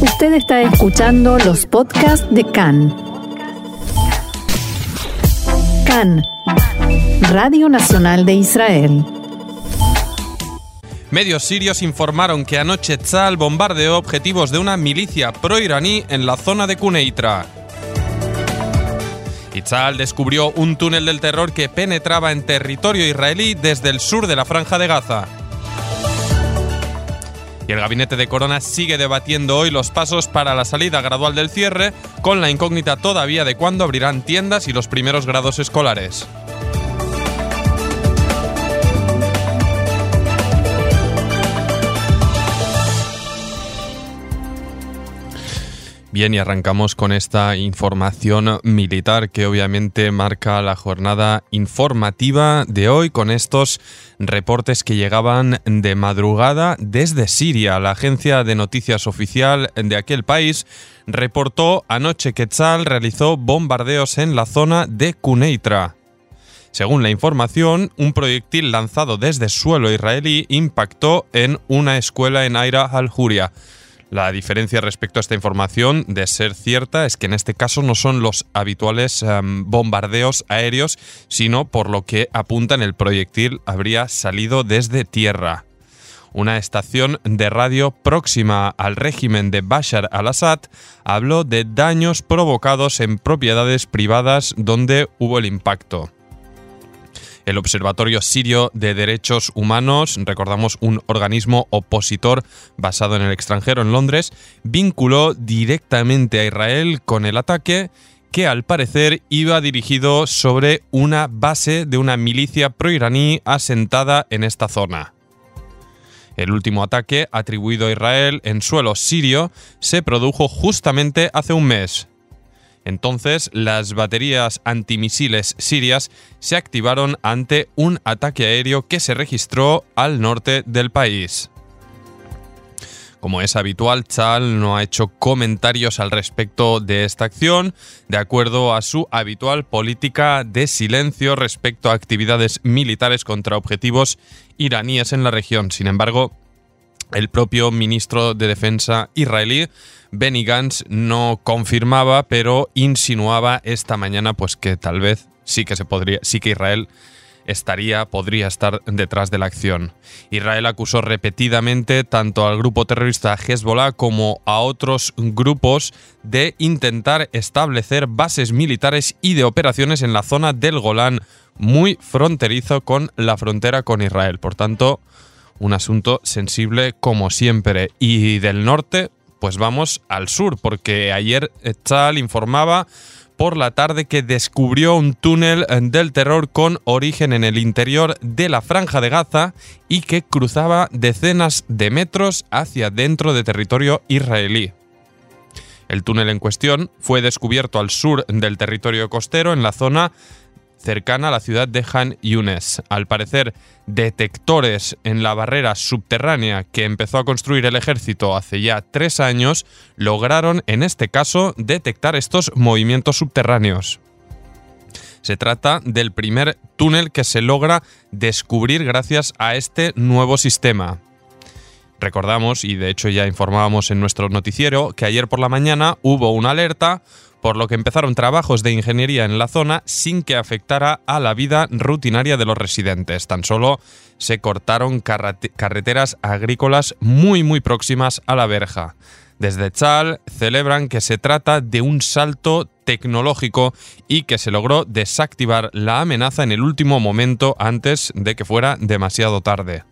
Usted está escuchando los podcasts de CAN. CAN, Radio Nacional de Israel. Medios sirios informaron que anoche Tzal bombardeó objetivos de una milicia pro-iraní en la zona de Kuneitra. Tzal descubrió un túnel del terror que penetraba en territorio israelí desde el sur de la franja de Gaza. Y el gabinete de Corona sigue debatiendo hoy los pasos para la salida gradual del cierre, con la incógnita todavía de cuándo abrirán tiendas y los primeros grados escolares. Bien, y arrancamos con esta información militar que obviamente marca la jornada informativa de hoy con estos reportes que llegaban de madrugada desde Siria. La agencia de noticias oficial de aquel país reportó anoche que Tzal realizó bombardeos en la zona de Kuneitra. Según la información, un proyectil lanzado desde suelo israelí impactó en una escuela en Aira al-Huria. La diferencia respecto a esta información, de ser cierta, es que en este caso no son los habituales em, bombardeos aéreos, sino por lo que apuntan el proyectil habría salido desde tierra. Una estación de radio próxima al régimen de Bashar al-Assad habló de daños provocados en propiedades privadas donde hubo el impacto. El Observatorio Sirio de Derechos Humanos, recordamos un organismo opositor basado en el extranjero en Londres, vinculó directamente a Israel con el ataque que al parecer iba dirigido sobre una base de una milicia proiraní asentada en esta zona. El último ataque atribuido a Israel en suelo sirio se produjo justamente hace un mes, entonces, las baterías antimisiles sirias se activaron ante un ataque aéreo que se registró al norte del país. Como es habitual, Chal no ha hecho comentarios al respecto de esta acción, de acuerdo a su habitual política de silencio respecto a actividades militares contra objetivos iraníes en la región. Sin embargo, el propio ministro de Defensa israelí Benny Gantz no confirmaba, pero insinuaba esta mañana pues que tal vez sí que se podría, sí que Israel estaría, podría estar detrás de la acción. Israel acusó repetidamente tanto al grupo terrorista Hezbollah como a otros grupos de intentar establecer bases militares y de operaciones en la zona del Golán, muy fronterizo con la frontera con Israel. Por tanto, un asunto sensible como siempre. Y del norte, pues vamos al sur, porque ayer Chal informaba por la tarde que descubrió un túnel del terror con origen en el interior de la franja de Gaza y que cruzaba decenas de metros hacia dentro de territorio israelí. El túnel en cuestión fue descubierto al sur del territorio costero en la zona cercana a la ciudad de Han Yunes. Al parecer, detectores en la barrera subterránea que empezó a construir el ejército hace ya tres años lograron, en este caso, detectar estos movimientos subterráneos. Se trata del primer túnel que se logra descubrir gracias a este nuevo sistema. Recordamos, y de hecho ya informábamos en nuestro noticiero, que ayer por la mañana hubo una alerta por lo que empezaron trabajos de ingeniería en la zona sin que afectara a la vida rutinaria de los residentes. Tan solo se cortaron carreteras agrícolas muy muy próximas a la verja. Desde Chal celebran que se trata de un salto tecnológico y que se logró desactivar la amenaza en el último momento antes de que fuera demasiado tarde.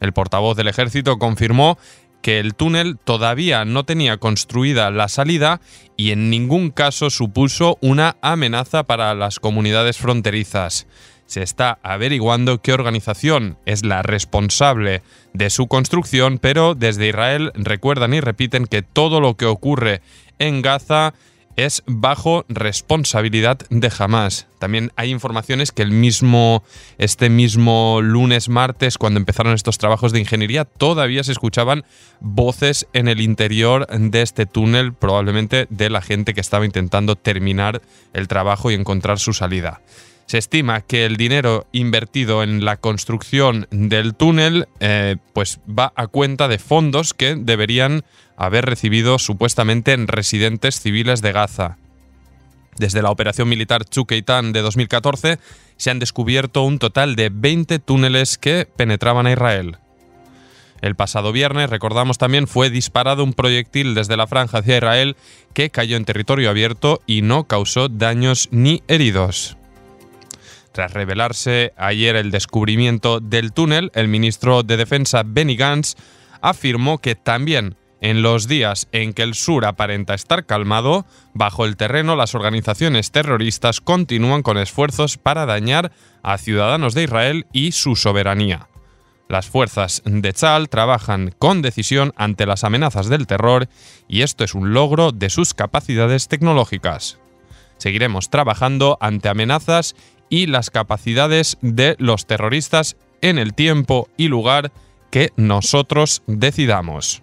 El portavoz del ejército confirmó que el túnel todavía no tenía construida la salida y en ningún caso supuso una amenaza para las comunidades fronterizas. Se está averiguando qué organización es la responsable de su construcción, pero desde Israel recuerdan y repiten que todo lo que ocurre en Gaza es bajo responsabilidad de Hamas. También hay informaciones que el mismo, este mismo lunes, martes, cuando empezaron estos trabajos de ingeniería, todavía se escuchaban voces en el interior de este túnel, probablemente de la gente que estaba intentando terminar el trabajo y encontrar su salida. Se estima que el dinero invertido en la construcción del túnel eh, pues va a cuenta de fondos que deberían haber recibido supuestamente en residentes civiles de Gaza. Desde la operación militar Chukeitan de 2014 se han descubierto un total de 20 túneles que penetraban a Israel. El pasado viernes, recordamos también, fue disparado un proyectil desde la franja hacia Israel que cayó en territorio abierto y no causó daños ni heridos. Tras revelarse ayer el descubrimiento del túnel, el ministro de Defensa Benny Gantz afirmó que también en los días en que el sur aparenta estar calmado, bajo el terreno las organizaciones terroristas continúan con esfuerzos para dañar a ciudadanos de Israel y su soberanía. Las fuerzas de Tzal trabajan con decisión ante las amenazas del terror y esto es un logro de sus capacidades tecnológicas. Seguiremos trabajando ante amenazas y las capacidades de los terroristas en el tiempo y lugar que nosotros decidamos.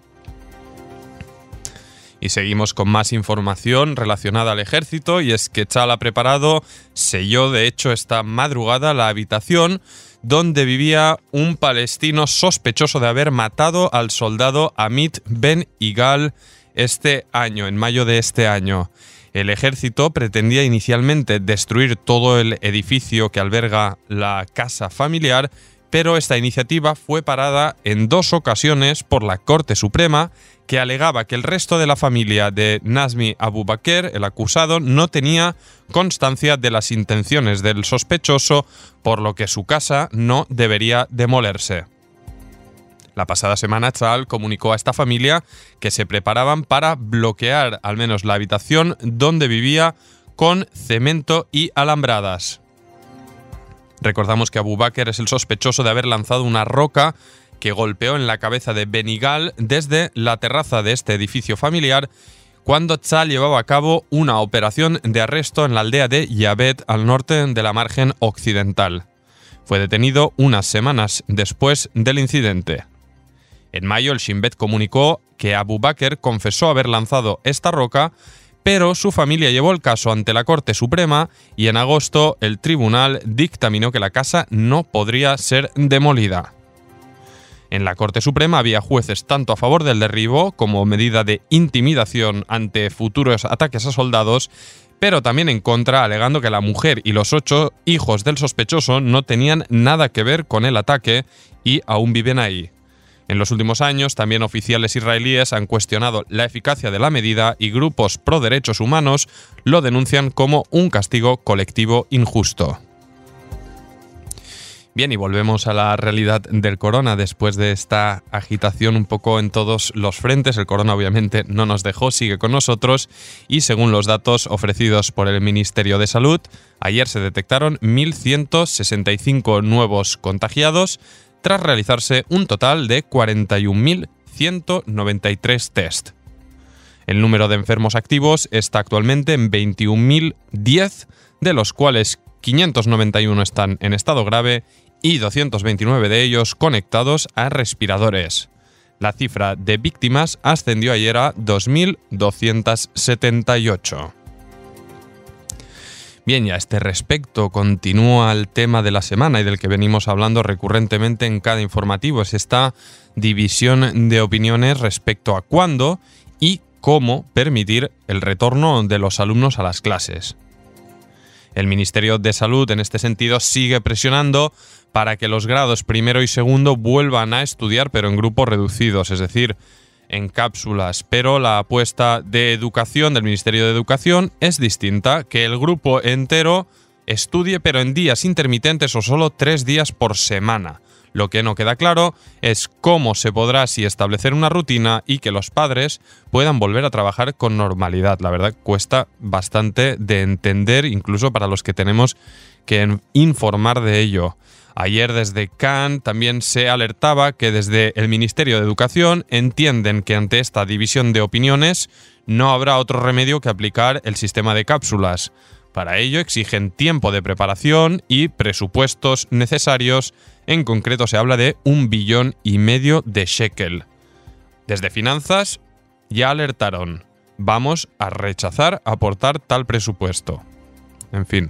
Y seguimos con más información relacionada al ejército y es que Chal ha preparado, selló de hecho esta madrugada la habitación donde vivía un palestino sospechoso de haber matado al soldado Amit Ben Igal este año, en mayo de este año. El ejército pretendía inicialmente destruir todo el edificio que alberga la casa familiar, pero esta iniciativa fue parada en dos ocasiones por la Corte Suprema, que alegaba que el resto de la familia de Nazmi Abu Bakr, el acusado, no tenía constancia de las intenciones del sospechoso, por lo que su casa no debería demolerse. La pasada semana, Chal comunicó a esta familia que se preparaban para bloquear al menos la habitación donde vivía con cemento y alambradas. Recordamos que Abu Bakr es el sospechoso de haber lanzado una roca que golpeó en la cabeza de Benigal desde la terraza de este edificio familiar cuando Chal llevaba a cabo una operación de arresto en la aldea de Yabet al norte de la margen occidental. Fue detenido unas semanas después del incidente. En mayo, el Shin Bet comunicó que Abu Bakr confesó haber lanzado esta roca, pero su familia llevó el caso ante la Corte Suprema y en agosto el tribunal dictaminó que la casa no podría ser demolida. En la Corte Suprema había jueces tanto a favor del derribo como medida de intimidación ante futuros ataques a soldados, pero también en contra, alegando que la mujer y los ocho hijos del sospechoso no tenían nada que ver con el ataque y aún viven ahí. En los últimos años, también oficiales israelíes han cuestionado la eficacia de la medida y grupos pro derechos humanos lo denuncian como un castigo colectivo injusto. Bien, y volvemos a la realidad del corona después de esta agitación un poco en todos los frentes. El corona obviamente no nos dejó, sigue con nosotros y según los datos ofrecidos por el Ministerio de Salud, ayer se detectaron 1.165 nuevos contagiados, tras realizarse un total de 41.193 test. El número de enfermos activos está actualmente en 21.010, de los cuales 591 están en estado grave y 229 de ellos conectados a respiradores. La cifra de víctimas ascendió ayer a 2.278. Bien, y a este respecto continúa el tema de la semana y del que venimos hablando recurrentemente en cada informativo, es esta división de opiniones respecto a cuándo y cómo permitir el retorno de los alumnos a las clases. El Ministerio de Salud en este sentido sigue presionando para que los grados primero y segundo vuelvan a estudiar pero en grupos reducidos, es decir, en cápsulas, pero la apuesta de educación del Ministerio de Educación es distinta, que el grupo entero estudie pero en días intermitentes o solo tres días por semana. Lo que no queda claro es cómo se podrá así establecer una rutina y que los padres puedan volver a trabajar con normalidad. La verdad cuesta bastante de entender, incluso para los que tenemos que informar de ello. Ayer desde Cannes también se alertaba que desde el Ministerio de Educación entienden que ante esta división de opiniones no habrá otro remedio que aplicar el sistema de cápsulas. Para ello exigen tiempo de preparación y presupuestos necesarios, en concreto se habla de un billón y medio de shekel. Desde Finanzas ya alertaron, vamos a rechazar aportar tal presupuesto. En fin,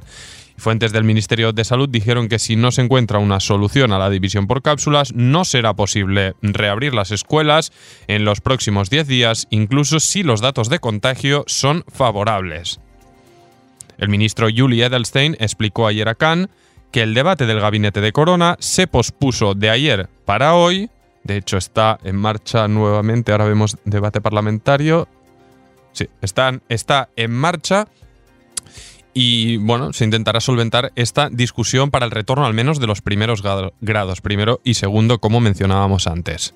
Fuentes del Ministerio de Salud dijeron que si no se encuentra una solución a la división por cápsulas, no será posible reabrir las escuelas en los próximos 10 días, incluso si los datos de contagio son favorables. El ministro Julie Edelstein explicó ayer a Cannes que el debate del gabinete de Corona se pospuso de ayer para hoy. De hecho, está en marcha nuevamente. Ahora vemos debate parlamentario. Sí, está, está en marcha. Y bueno, se intentará solventar esta discusión para el retorno al menos de los primeros grados, primero y segundo, como mencionábamos antes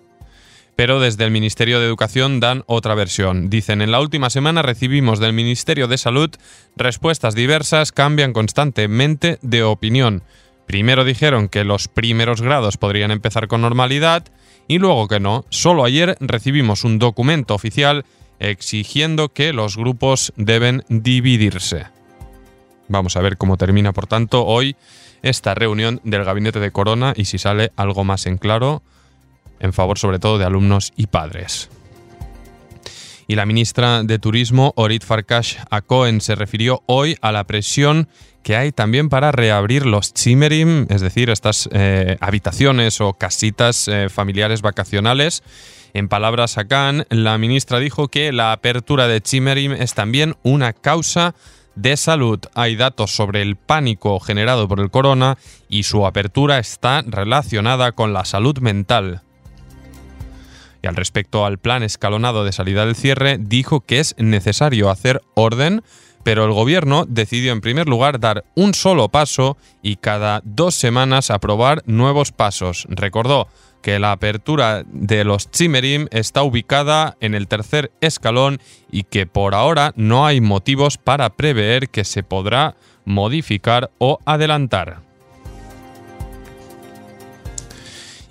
pero desde el Ministerio de Educación dan otra versión. Dicen, en la última semana recibimos del Ministerio de Salud respuestas diversas, cambian constantemente de opinión. Primero dijeron que los primeros grados podrían empezar con normalidad y luego que no. Solo ayer recibimos un documento oficial exigiendo que los grupos deben dividirse. Vamos a ver cómo termina, por tanto, hoy esta reunión del gabinete de Corona y si sale algo más en claro en favor sobre todo de alumnos y padres. Y la ministra de Turismo, Orit Farkash Akoen, se refirió hoy a la presión que hay también para reabrir los chimerim, es decir, estas eh, habitaciones o casitas eh, familiares vacacionales. En palabras Akan, la ministra dijo que la apertura de chimerim es también una causa de salud. Hay datos sobre el pánico generado por el corona y su apertura está relacionada con la salud mental. Y al respecto al plan escalonado de salida del cierre, dijo que es necesario hacer orden, pero el gobierno decidió en primer lugar dar un solo paso y cada dos semanas aprobar nuevos pasos. Recordó que la apertura de los Chimerim está ubicada en el tercer escalón y que por ahora no hay motivos para prever que se podrá modificar o adelantar.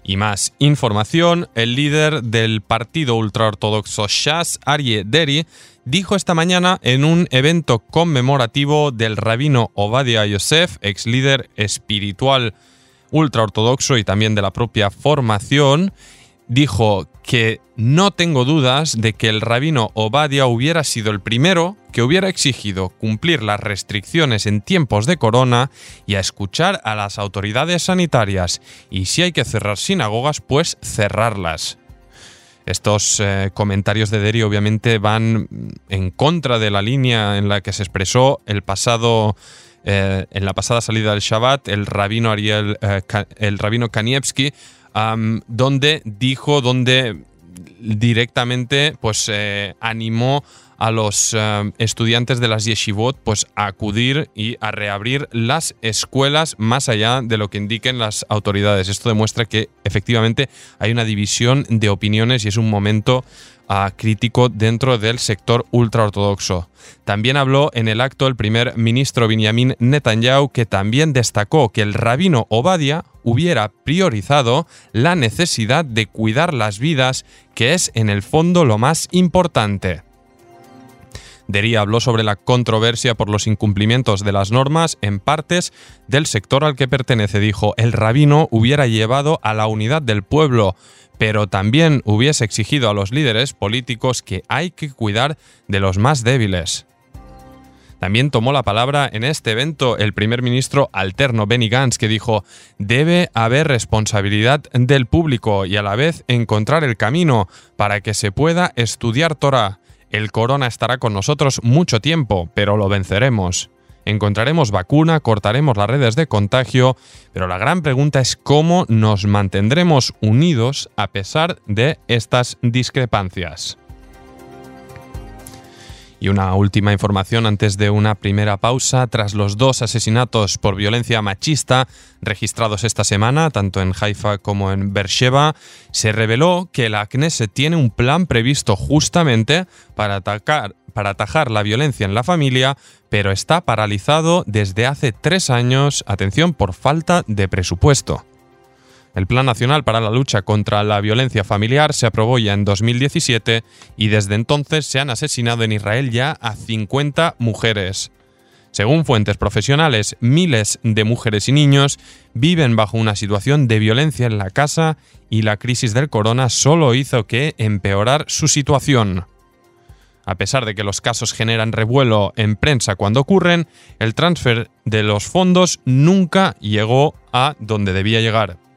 Y más información, el líder del partido ultraortodoxo Shas, Arie Deri, dijo esta mañana en un evento conmemorativo del rabino Obadia Yosef, ex líder espiritual ultraortodoxo y también de la propia formación, dijo que no tengo dudas de que el rabino Obadia hubiera sido el primero que hubiera exigido cumplir las restricciones en tiempos de corona y a escuchar a las autoridades sanitarias, y si hay que cerrar sinagogas, pues cerrarlas. Estos eh, comentarios de Deri obviamente van en contra de la línea en la que se expresó el pasado eh, en la pasada salida del Shabbat el rabino Ariel eh, el rabino Kanievski donde dijo, donde directamente pues eh, animó a los eh, estudiantes de las yeshivot pues, a acudir y a reabrir las escuelas más allá de lo que indiquen las autoridades. Esto demuestra que efectivamente hay una división de opiniones y es un momento crítico dentro del sector ultraortodoxo. También habló en el acto el primer ministro Benjamin Netanyahu, que también destacó que el rabino Obadia hubiera priorizado la necesidad de cuidar las vidas, que es en el fondo lo más importante. Deri habló sobre la controversia por los incumplimientos de las normas en partes del sector al que pertenece. Dijo, el rabino hubiera llevado a la unidad del pueblo, pero también hubiese exigido a los líderes políticos que hay que cuidar de los más débiles. También tomó la palabra en este evento el primer ministro alterno Benny Gantz, que dijo, debe haber responsabilidad del público y a la vez encontrar el camino para que se pueda estudiar Torah. El corona estará con nosotros mucho tiempo, pero lo venceremos encontraremos vacuna, cortaremos las redes de contagio, pero la gran pregunta es cómo nos mantendremos unidos a pesar de estas discrepancias. Y una última información antes de una primera pausa. Tras los dos asesinatos por violencia machista registrados esta semana, tanto en Haifa como en Beersheba, se reveló que la Knesset tiene un plan previsto justamente para atacar para atajar la violencia en la familia, pero está paralizado desde hace tres años, atención, por falta de presupuesto. El Plan Nacional para la Lucha contra la Violencia Familiar se aprobó ya en 2017 y desde entonces se han asesinado en Israel ya a 50 mujeres. Según fuentes profesionales, miles de mujeres y niños viven bajo una situación de violencia en la casa y la crisis del corona solo hizo que empeorar su situación. A pesar de que los casos generan revuelo en prensa cuando ocurren, el transfer de los fondos nunca llegó a donde debía llegar.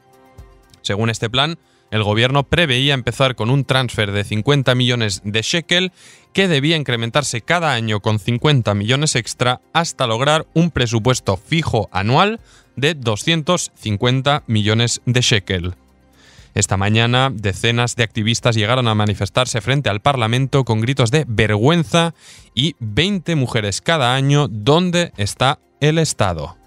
Según este plan, el gobierno preveía empezar con un transfer de 50 millones de shekel que debía incrementarse cada año con 50 millones extra hasta lograr un presupuesto fijo anual de 250 millones de shekel. Esta mañana, decenas de activistas llegaron a manifestarse frente al Parlamento con gritos de vergüenza y 20 mujeres cada año. ¿Dónde está el Estado?